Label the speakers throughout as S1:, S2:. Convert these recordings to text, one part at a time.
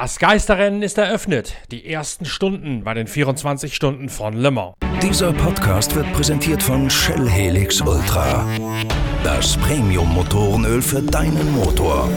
S1: Das Geisterrennen ist eröffnet. Die ersten Stunden bei den 24 Stunden von Le Mans.
S2: Dieser Podcast wird präsentiert von Shell Helix Ultra. Das Premium-Motorenöl für deinen Motor.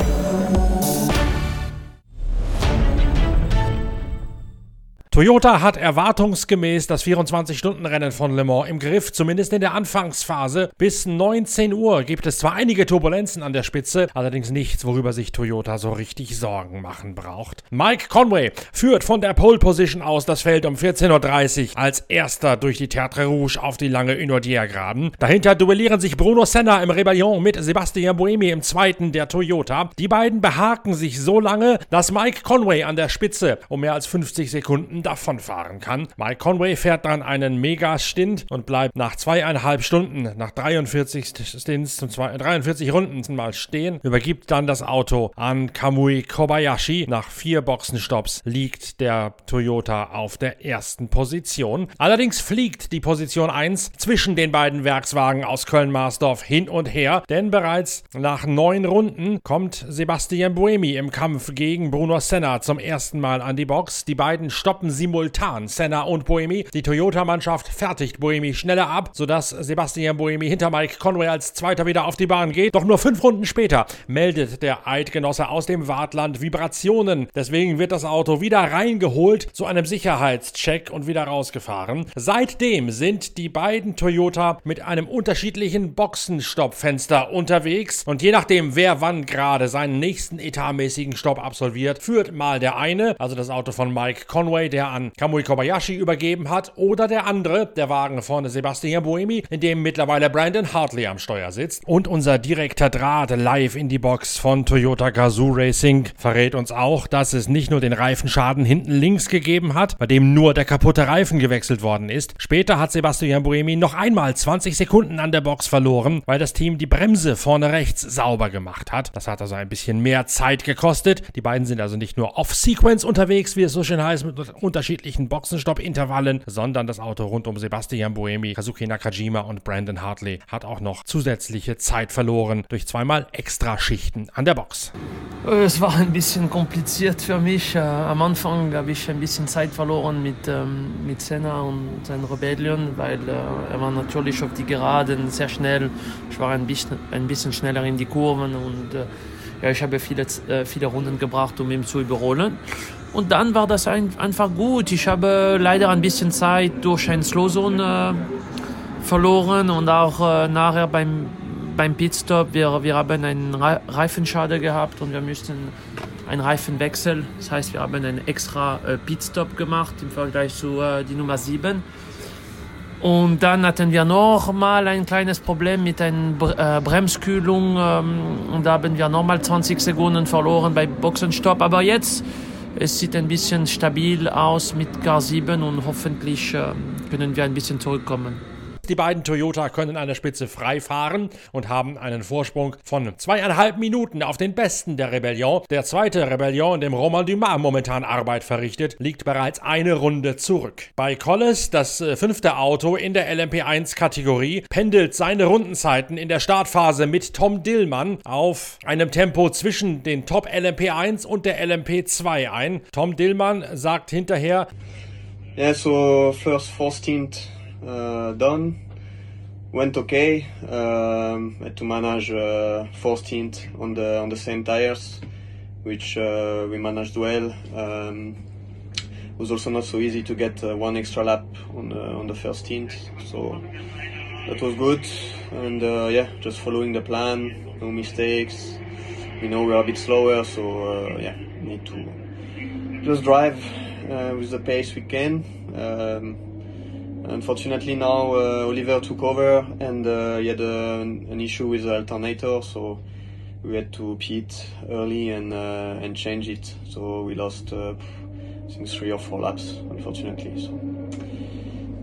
S1: Toyota hat erwartungsgemäß das 24-Stunden-Rennen von Le Mans im Griff, zumindest in der Anfangsphase. Bis 19 Uhr gibt es zwar einige Turbulenzen an der Spitze, allerdings nichts, worüber sich Toyota so richtig Sorgen machen braucht. Mike Conway führt von der Pole Position aus das Feld um 14.30 Uhr als erster durch die Tertre Rouge auf die lange Unodier-Graben. Dahinter duellieren sich Bruno Senna im Rebellion mit Sebastian Buemi im zweiten der Toyota. Die beiden behaken sich so lange, dass Mike Conway an der Spitze um mehr als 50 Sekunden davonfahren kann. Mike Conway fährt dann einen Mega-Stint und bleibt nach zweieinhalb Stunden, nach 43 Stints zum zwei, 43 Runden mal stehen, übergibt dann das Auto an Kamui Kobayashi. Nach vier Boxenstopps liegt der Toyota auf der ersten Position. Allerdings fliegt die Position 1 zwischen den beiden Werkswagen aus Köln-Marsdorf hin und her, denn bereits nach neun Runden kommt Sebastian Buemi im Kampf gegen Bruno Senna zum ersten Mal an die Box. Die beiden stoppen simultan Senna und Boemi. Die Toyota-Mannschaft fertigt Boemi schneller ab, sodass Sebastian Boemi hinter Mike Conway als Zweiter wieder auf die Bahn geht. Doch nur fünf Runden später meldet der Eidgenosse aus dem Wartland Vibrationen. Deswegen wird das Auto wieder reingeholt zu einem Sicherheitscheck und wieder rausgefahren. Seitdem sind die beiden Toyota mit einem unterschiedlichen Boxenstoppfenster unterwegs und je nachdem, wer wann gerade seinen nächsten etatmäßigen Stopp absolviert, führt mal der eine, also das Auto von Mike Conway, der an Kamui Kobayashi übergeben hat, oder der andere, der Wagen vorne Sebastian Buemi, in dem mittlerweile Brandon Hartley am Steuer sitzt. Und unser direkter Draht live in die Box von Toyota Gazoo Racing verrät uns auch, dass es nicht nur den Reifenschaden hinten links gegeben hat, bei dem nur der kaputte Reifen gewechselt worden ist. Später hat Sebastian Buemi noch einmal 20 Sekunden an der Box verloren, weil das Team die Bremse vorne rechts sauber gemacht hat. Das hat also ein bisschen mehr Zeit gekostet. Die beiden sind also nicht nur off-Sequence unterwegs, wie es so schön heißt, mit unterschiedlichen Boxenstopp-Intervallen, sondern das Auto rund um Sebastian Buemi, Kazuki Nakajima und Brandon Hartley hat auch noch zusätzliche Zeit verloren durch zweimal Extraschichten an der Box.
S3: Es war ein bisschen kompliziert für mich. Äh, am Anfang habe ich ein bisschen Zeit verloren mit, ähm, mit Senna und seinem Rebellion, weil äh, er war natürlich auf die Geraden sehr schnell. Ich war ein bisschen, ein bisschen schneller in die Kurven und äh, ja, ich habe viele, äh, viele Runden gebracht, um ihn zu überholen. Und dann war das ein, einfach gut. Ich habe leider ein bisschen Zeit durch ein Slowzone äh, verloren und auch äh, nachher beim, beim Pitstop. Wir, wir haben einen Reifenschaden gehabt und wir müssten einen Reifenwechsel. Das heißt, wir haben einen extra äh, Pitstop gemacht im Vergleich zu äh, die Nummer 7. Und dann hatten wir noch mal ein kleines Problem mit einer äh, Bremskühlung. Ähm, und da haben wir nochmal 20 Sekunden verloren bei Boxenstopp. Aber jetzt es sieht ein bisschen stabil aus mit K7 und hoffentlich äh, können wir ein bisschen zurückkommen.
S1: Die beiden Toyota können an der Spitze frei fahren und haben einen Vorsprung von zweieinhalb Minuten auf den besten der Rebellion. Der zweite Rebellion, in dem Romain Dumas momentan Arbeit verrichtet, liegt bereits eine Runde zurück. Bei Collis, das äh, fünfte Auto in der LMP1-Kategorie, pendelt seine Rundenzeiten in der Startphase mit Tom Dillmann auf einem Tempo zwischen den Top LMP1 und der LMP2 ein. Tom Dillmann sagt hinterher,
S4: Yeah, so first 14 uh, done. Went okay. Um, had to manage uh, 14th on the on the same tires, which uh, we managed well. Um, it was also not so easy to get uh, one extra lap on the on the first stint, so that was good. And uh, yeah, just following the plan, no mistakes. You know we're a bit slower, so uh, yeah, need to just drive uh, with the pace we can. Um, Unfortunately, now uh, Oliver took over and uh, he had a, an issue with the alternator, so we had to pit early and uh, and change it. So we lost, uh, I think, three or four laps, unfortunately. So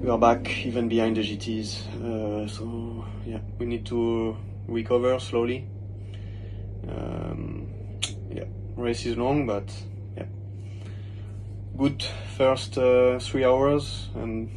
S4: we are back even behind the GTs. Uh, so yeah, we need to recover slowly. Um, yeah, race is long, but yeah, good first uh, three hours and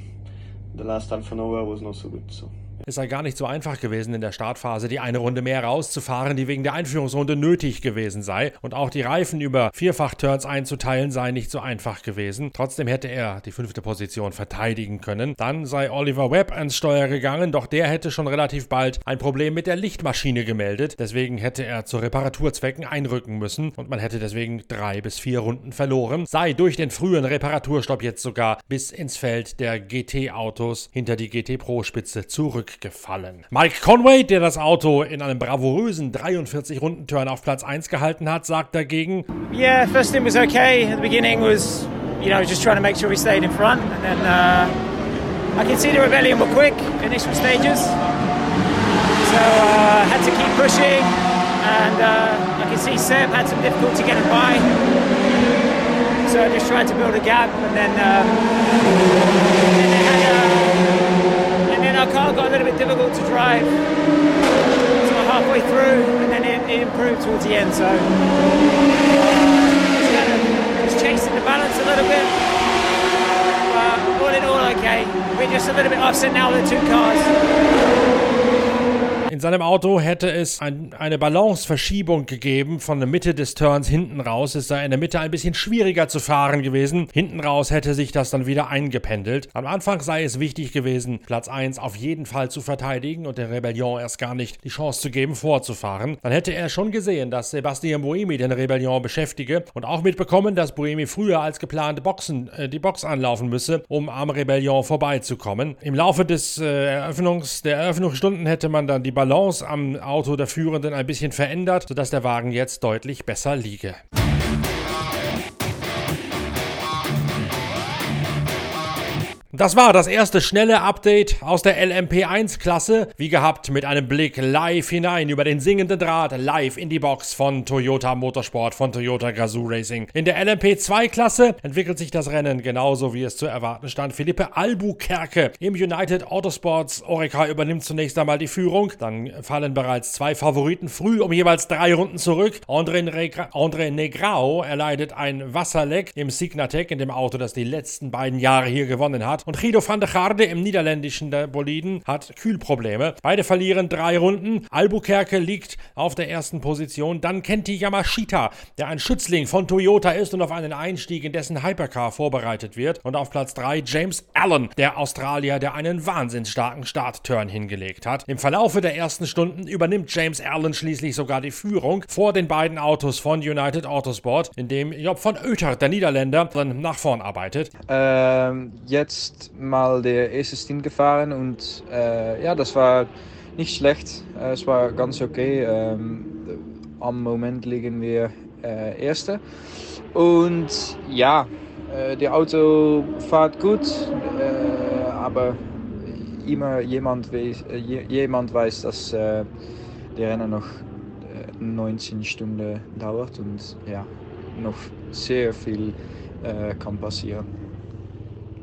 S4: the last half an hour was not so good. So
S1: Es sei gar nicht so einfach gewesen in der Startphase, die eine Runde mehr rauszufahren, die wegen der Einführungsrunde nötig gewesen sei. Und auch die Reifen über Vierfach-Turns einzuteilen sei nicht so einfach gewesen. Trotzdem hätte er die fünfte Position verteidigen können. Dann sei Oliver Webb ans Steuer gegangen, doch der hätte schon relativ bald ein Problem mit der Lichtmaschine gemeldet. Deswegen hätte er zu Reparaturzwecken einrücken müssen und man hätte deswegen drei bis vier Runden verloren. Sei durch den frühen Reparaturstopp jetzt sogar bis ins Feld der GT-Autos hinter die GT Pro-Spitze zurückgefallen. Mike Conway, der das Auto in einem bravourösen 43-Runden-Turn auf Platz 1 gehalten hat, sagt dagegen:
S5: Yeah, first stint was okay. At the beginning was, you know, just trying to make sure we stayed in front, and then uh, I could see the rebellion were quick initial stages, so uh, had to keep pushing, and uh, I could see Seb had some difficulty getting by. So I just tried to build a gap, and then, uh, and then car got a little bit difficult to drive. So halfway through, and then it, it improved towards the end. So just, kind of, just chasing the balance a little bit. But all in all, okay. We're just a little bit offset now with the two cars.
S1: In seinem Auto hätte es ein, eine Balanceverschiebung gegeben von der Mitte des Turns hinten raus. Es sei in der Mitte ein bisschen schwieriger zu fahren gewesen. Hinten raus hätte sich das dann wieder eingependelt. Am Anfang sei es wichtig gewesen, Platz 1 auf jeden Fall zu verteidigen und der Rebellion erst gar nicht die Chance zu geben, vorzufahren. Dann hätte er schon gesehen, dass Sebastian Buemi den Rebellion beschäftige und auch mitbekommen, dass Buemi früher als geplant Boxen, äh, die Box anlaufen müsse, um am Rebellion vorbeizukommen. Im Laufe des äh, Eröffnungs, der Eröffnungsstunden hätte man dann die Balance am Auto der Führenden ein bisschen verändert, sodass der Wagen jetzt deutlich besser liege. Das war das erste schnelle Update aus der LMP1-Klasse. Wie gehabt mit einem Blick live hinein über den singenden Draht, live in die Box von Toyota Motorsport, von Toyota Gazoo Racing. In der LMP2-Klasse entwickelt sich das Rennen genauso wie es zu erwarten stand. Philippe Albuquerque im United Autosports Oreca übernimmt zunächst einmal die Führung. Dann fallen bereits zwei Favoriten früh um jeweils drei Runden zurück. André, Negra André Negrao erleidet ein Wasserleck im Signatec, in dem Auto, das die letzten beiden Jahre hier gewonnen hat. Und Guido van der Garde im niederländischen Boliden hat Kühlprobleme. Beide verlieren drei Runden. Albuquerque liegt auf der ersten Position. Dann Kenti Yamashita, der ein Schützling von Toyota ist und auf einen Einstieg in dessen Hypercar vorbereitet wird. Und auf Platz 3 James Allen, der Australier, der einen wahnsinnsstarken Startturn hingelegt hat. Im Verlaufe der ersten Stunden übernimmt James Allen schließlich sogar die Führung vor den beiden Autos von United Autosport, in dem Job von Oether, der Niederländer, dann nach vorn arbeitet.
S6: Ähm, jetzt mal der erste Stint gefahren und äh, ja, das war nicht schlecht. Äh, es war ganz okay. Ähm, am Moment liegen wir äh, Erste. Und ja, äh, der Auto fährt gut, äh, aber immer jemand weiß, äh, jemand weiß dass der Rennen noch 19 Stunden dauert und ja, noch sehr viel kann passieren.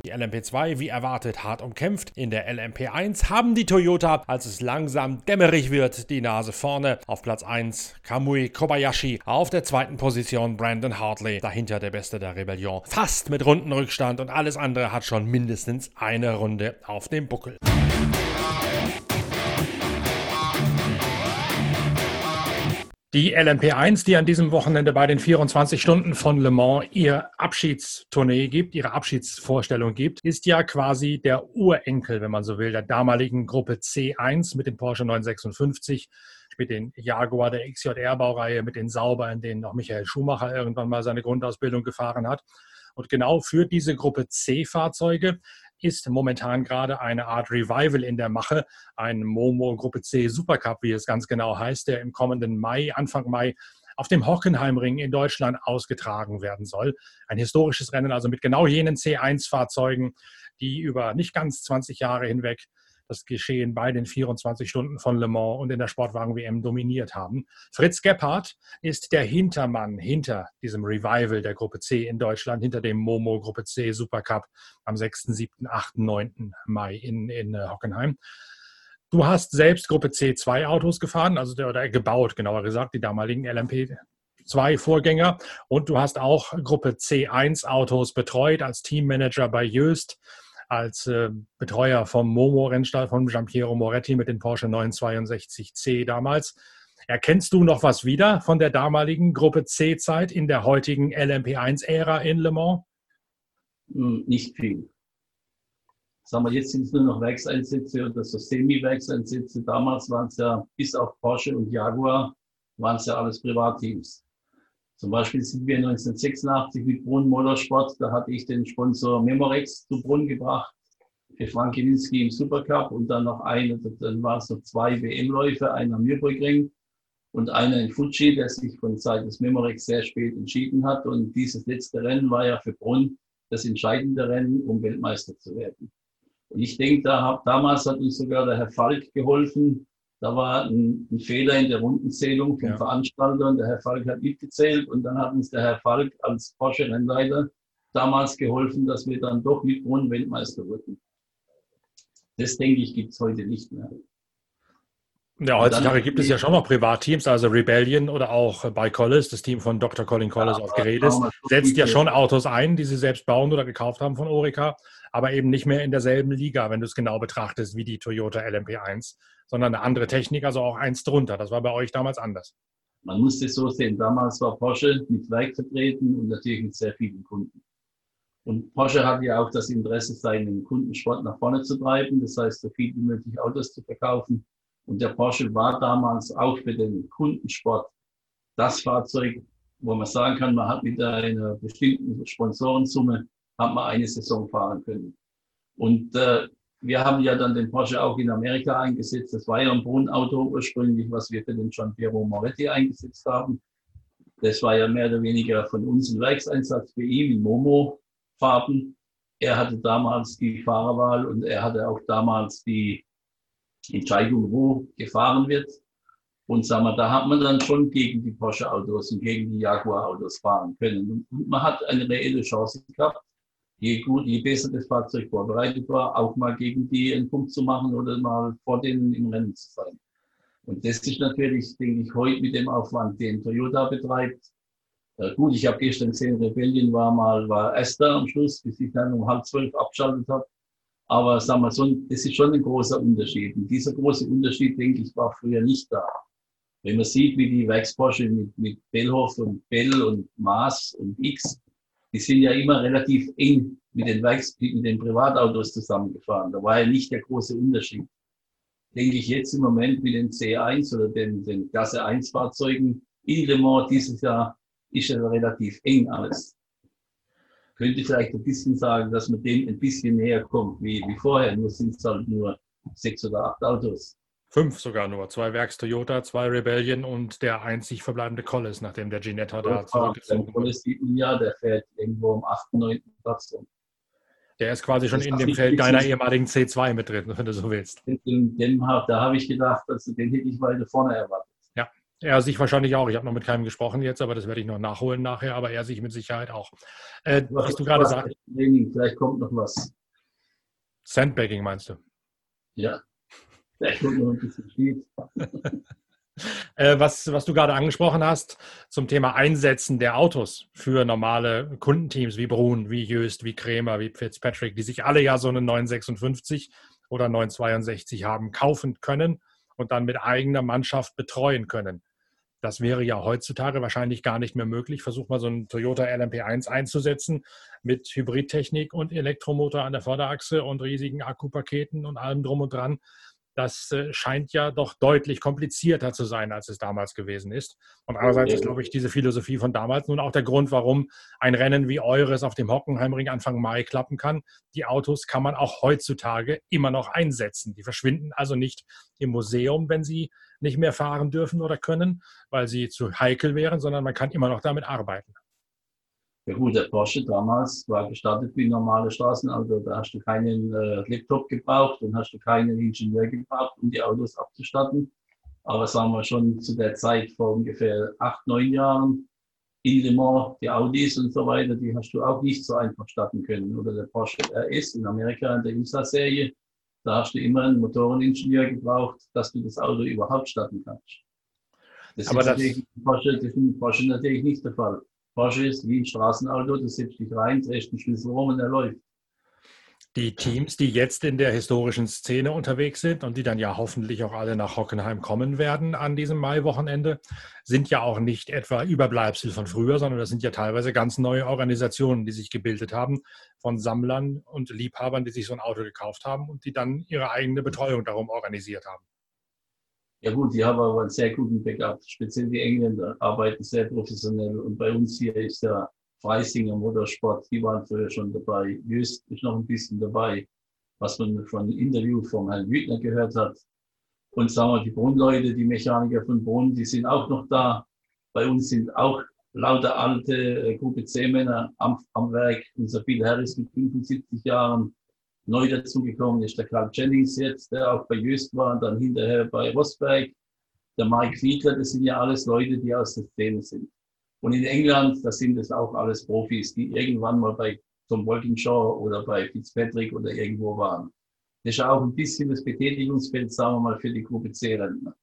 S1: Die LMP2 wie erwartet hart umkämpft. In der LMP1 haben die Toyota, als es langsam dämmerig wird, die Nase vorne. Auf Platz 1 Kamui Kobayashi, auf der zweiten Position Brandon Hartley, dahinter der Beste der Rebellion. Fast mit Rundenrückstand und alles andere hat schon mindestens eine Runde auf dem Buckel. Die LMP1, die an diesem Wochenende bei den 24 Stunden von Le Mans ihr Abschiedstournee gibt, ihre Abschiedsvorstellung gibt, ist ja quasi der Urenkel, wenn man so will, der damaligen Gruppe C1 mit dem Porsche 956, mit den Jaguar der XJR-Baureihe, mit den Sauber, in denen auch Michael Schumacher irgendwann mal seine Grundausbildung gefahren hat. Und genau für diese Gruppe C-Fahrzeuge ist momentan gerade eine Art Revival in der Mache. Ein Momo Gruppe C Supercup, wie es ganz genau heißt, der im kommenden Mai, Anfang Mai, auf dem Hockenheimring in Deutschland ausgetragen werden soll. Ein historisches Rennen, also mit genau jenen C1-Fahrzeugen, die über nicht ganz 20 Jahre hinweg das Geschehen bei den 24 Stunden von Le Mans und in der Sportwagen-WM dominiert haben. Fritz Gebhardt ist der Hintermann hinter diesem Revival der Gruppe C in Deutschland, hinter dem Momo Gruppe C Supercup am 6., 7., 8., 9. Mai in, in äh, Hockenheim. Du hast selbst Gruppe C2 Autos gefahren, also der, oder gebaut, genauer gesagt, die damaligen LMP zwei Vorgänger. Und du hast auch Gruppe C1 Autos betreut als Teammanager bei Jöst
S7: als äh, Betreuer vom Momo-Rennstall von Giampiero Moretti mit den Porsche 962C damals. Erkennst du noch was wieder von der damaligen Gruppe C-Zeit in der heutigen LMP1-Ära in Le Mans?
S8: Hm, nicht viel. Sagen wir, jetzt sind es nur noch Werkseinsätze oder so Semi-Werkseinsätze. Damals waren es ja bis auf Porsche und Jaguar, waren es ja alles Privatteams. Zum Beispiel sind wir 1986 mit Brunn Motorsport, da hatte ich den Sponsor Memorex zu Brunn gebracht, für Frank Kininski im Supercup und dann noch eine, dann waren es noch zwei WM-Läufe, einer am Nürburgring und einer in Fuji, der sich von Seiten des Memorex sehr spät entschieden hat. Und dieses letzte Rennen war ja für Brunn das entscheidende Rennen, um Weltmeister zu werden. Und ich denke, da, damals hat uns sogar der Herr Falk geholfen, da war ein, ein, Fehler in der Rundenzählung vom ja. Veranstalter und der Herr Falk hat mitgezählt und dann hat uns der Herr Falk als Porsche-Rennleiter damals geholfen, dass wir dann doch mit Brunn Weltmeister wurden. Das denke ich, gibt es heute nicht mehr.
S7: Ja, heutzutage gibt es ja schon noch Privatteams, also Rebellion oder auch bei Collis, das Team von Dr. Colin Collis ja, auf Gerätes, setzt ja schon Autos ein, die sie selbst bauen oder gekauft haben von Orica, aber eben nicht mehr in derselben Liga, wenn du es genau betrachtest, wie die Toyota LMP1 sondern eine andere Technik, also auch eins drunter. Das war bei euch damals anders.
S8: Man muss es so sehen. Damals war Porsche mit Werk vertreten und natürlich mit sehr vielen Kunden. Und Porsche hatte ja auch das Interesse, seinen Kundensport nach vorne zu treiben. Das heißt, so viel wie möglich Autos zu verkaufen. Und der Porsche war damals auch für den Kundensport das Fahrzeug, wo man sagen kann, man hat mit einer bestimmten Sponsorensumme hat man eine Saison fahren können. Und äh, wir haben ja dann den Porsche auch in Amerika eingesetzt. Das war ja ein Brunnauto ursprünglich, was wir für den Gian Piero Moretti eingesetzt haben. Das war ja mehr oder weniger von uns ein Werkseinsatz für ihn in Momo-Farben. Er hatte damals die Fahrerwahl und er hatte auch damals die Entscheidung, wo gefahren wird. Und sagen wir, da hat man dann schon gegen die Porsche-Autos und gegen die Jaguar-Autos fahren können. Und man hat eine reelle Chance gehabt je gut, je besser das Fahrzeug vorbereitet war, auch mal gegen die einen Punkt zu machen oder mal vor denen im Rennen zu sein. Und das ist natürlich, denke ich, heute mit dem Aufwand, den Toyota betreibt. Äh, gut, ich habe gestern gesehen, Rebellion war mal, war Esther am Schluss, bis ich dann um halb zwölf abschaltet habe. Aber sagen wir so, das ist schon ein großer Unterschied. Und dieser große Unterschied, denke ich, war früher nicht da. Wenn man sieht, wie die Werksporsche mit, mit Bellhoff und Bell und Maas und X die sind ja immer relativ eng mit den, mit den Privatautos zusammengefahren. Da war ja nicht der große Unterschied. Denke ich jetzt im Moment mit den C1 oder den, den Klasse 1 Fahrzeugen in Le Mans dieses Jahr ist ja relativ eng alles. Könnte vielleicht ein bisschen sagen, dass man dem ein bisschen näher kommt wie, wie vorher. Nur sind es halt nur sechs oder acht Autos.
S7: Fünf sogar nur. Zwei Werks Toyota, zwei Rebellion und der einzig verbleibende Collis, nachdem der Ginetta da zurückgezogen
S8: wurde. Collis sieht man ja, der fährt irgendwo am 8., 9. Platz rum.
S7: Der ist quasi schon in dem Feld deiner ehemaligen C2 mit drin, wenn du so willst.
S8: Den, den, da habe ich gedacht, also den hätte ich weiter vorne erwartet.
S7: Ja, er sich wahrscheinlich auch. Ich habe noch mit keinem gesprochen jetzt, aber das werde ich noch nachholen nachher, aber er sich mit Sicherheit auch. Äh, was du gerade sagst.
S8: Vielleicht kommt noch was.
S7: Sandbagging meinst du?
S8: Ja. Kommt noch ein bisschen viel.
S7: Äh, was, was du gerade angesprochen hast zum Thema Einsetzen der Autos für normale Kundenteams wie Brun, wie Jöst, wie Krämer, wie Fitzpatrick, die sich alle ja so einen 956 oder 962 haben kaufen können und dann mit eigener Mannschaft betreuen können. Das wäre ja heutzutage wahrscheinlich gar nicht mehr möglich. Versuch mal so einen Toyota LMP1 einzusetzen mit Hybridtechnik und Elektromotor an der Vorderachse und riesigen Akkupaketen und allem drum und dran das äh, scheint ja doch deutlich komplizierter zu sein, als es damals gewesen ist. Und andererseits ist, glaube ich, diese Philosophie von damals nun auch der Grund, warum ein Rennen wie eures auf dem Hockenheimring Anfang Mai klappen kann. Die Autos kann man auch heutzutage immer noch einsetzen. Die verschwinden also nicht im Museum, wenn sie nicht mehr fahren dürfen oder können, weil sie zu heikel wären, sondern man kann immer noch damit arbeiten.
S8: Ja gut, der Porsche damals war gestartet wie ein normales Straßenauto. Da hast du keinen äh, Laptop gebraucht und hast du keinen Ingenieur gebraucht, um die Autos abzustatten. Aber sagen wir schon zu der Zeit vor ungefähr acht, neun Jahren in Le Mans, die Audis und so weiter, die hast du auch nicht so einfach starten können. Oder der Porsche RS in Amerika in der IMSA-Serie, da hast du immer einen Motoreningenieur gebraucht, dass du das Auto überhaupt starten kannst. Das Aber ist das natürlich Porsche, das ist Porsche natürlich nicht der Fall. Porsche ist wie ein Straßenauto, du setzt dich rein, drehst den Schlüssel rum und er läuft.
S1: Die Teams, die jetzt in der historischen Szene unterwegs sind und die dann ja hoffentlich auch alle nach Hockenheim kommen werden an diesem Maiwochenende, sind ja auch nicht etwa Überbleibsel von früher, sondern das sind ja teilweise ganz neue Organisationen, die sich gebildet haben von Sammlern und Liebhabern, die sich so ein Auto gekauft haben und die dann ihre eigene Betreuung darum organisiert haben.
S8: Ja gut, die haben aber einen sehr guten Backup. Speziell die Engländer arbeiten sehr professionell und bei uns hier ist der Freisinger Motorsport, die waren früher schon dabei. Just ist noch ein bisschen dabei, was man von Interview von Herrn Wütner gehört hat. Und sagen wir, die Brunnleute, die Mechaniker von Brunn, die sind auch noch da. Bei uns sind auch lauter alte äh, Gruppe C-Männer am, am Werk. Unser Bill Harris mit 75 Jahren. Neu dazugekommen ist der Carl Jennings jetzt, der auch bei Jöst war und dann hinterher bei Rosberg. Der Mike Fiedler, das sind ja alles Leute, die aus der Szene sind. Und in England, da sind es auch alles Profis, die irgendwann mal bei Tom Walkinshaw oder bei Fitzpatrick oder irgendwo waren. Das ist auch ein bisschen das Betätigungsfeld, sagen wir mal, für die Gruppe C-Rentner.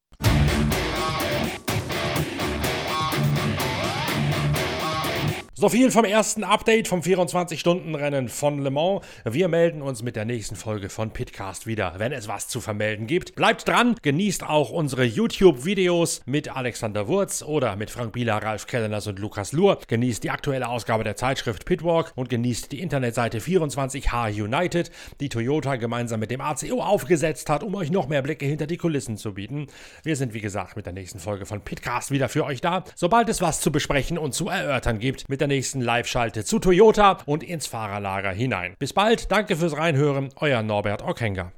S1: So viel vom ersten Update vom 24-Stunden-Rennen von Le Mans. Wir melden uns mit der nächsten Folge von Pitcast wieder, wenn es was zu vermelden gibt. Bleibt dran, genießt auch unsere YouTube-Videos mit Alexander Wurz oder mit Frank Bieler, Ralf Kelleners und Lukas Luhr. Genießt die aktuelle Ausgabe der Zeitschrift Pitwalk und genießt die Internetseite 24H United, die Toyota gemeinsam mit dem ACO aufgesetzt hat, um euch noch mehr Blicke hinter die Kulissen zu bieten. Wir sind wie gesagt mit der nächsten Folge von Pitcast wieder für euch da, sobald es was zu besprechen und zu erörtern gibt mit der nächsten Live-Schalte zu Toyota und ins Fahrerlager hinein. Bis bald, danke fürs Reinhören, euer Norbert Ockenger.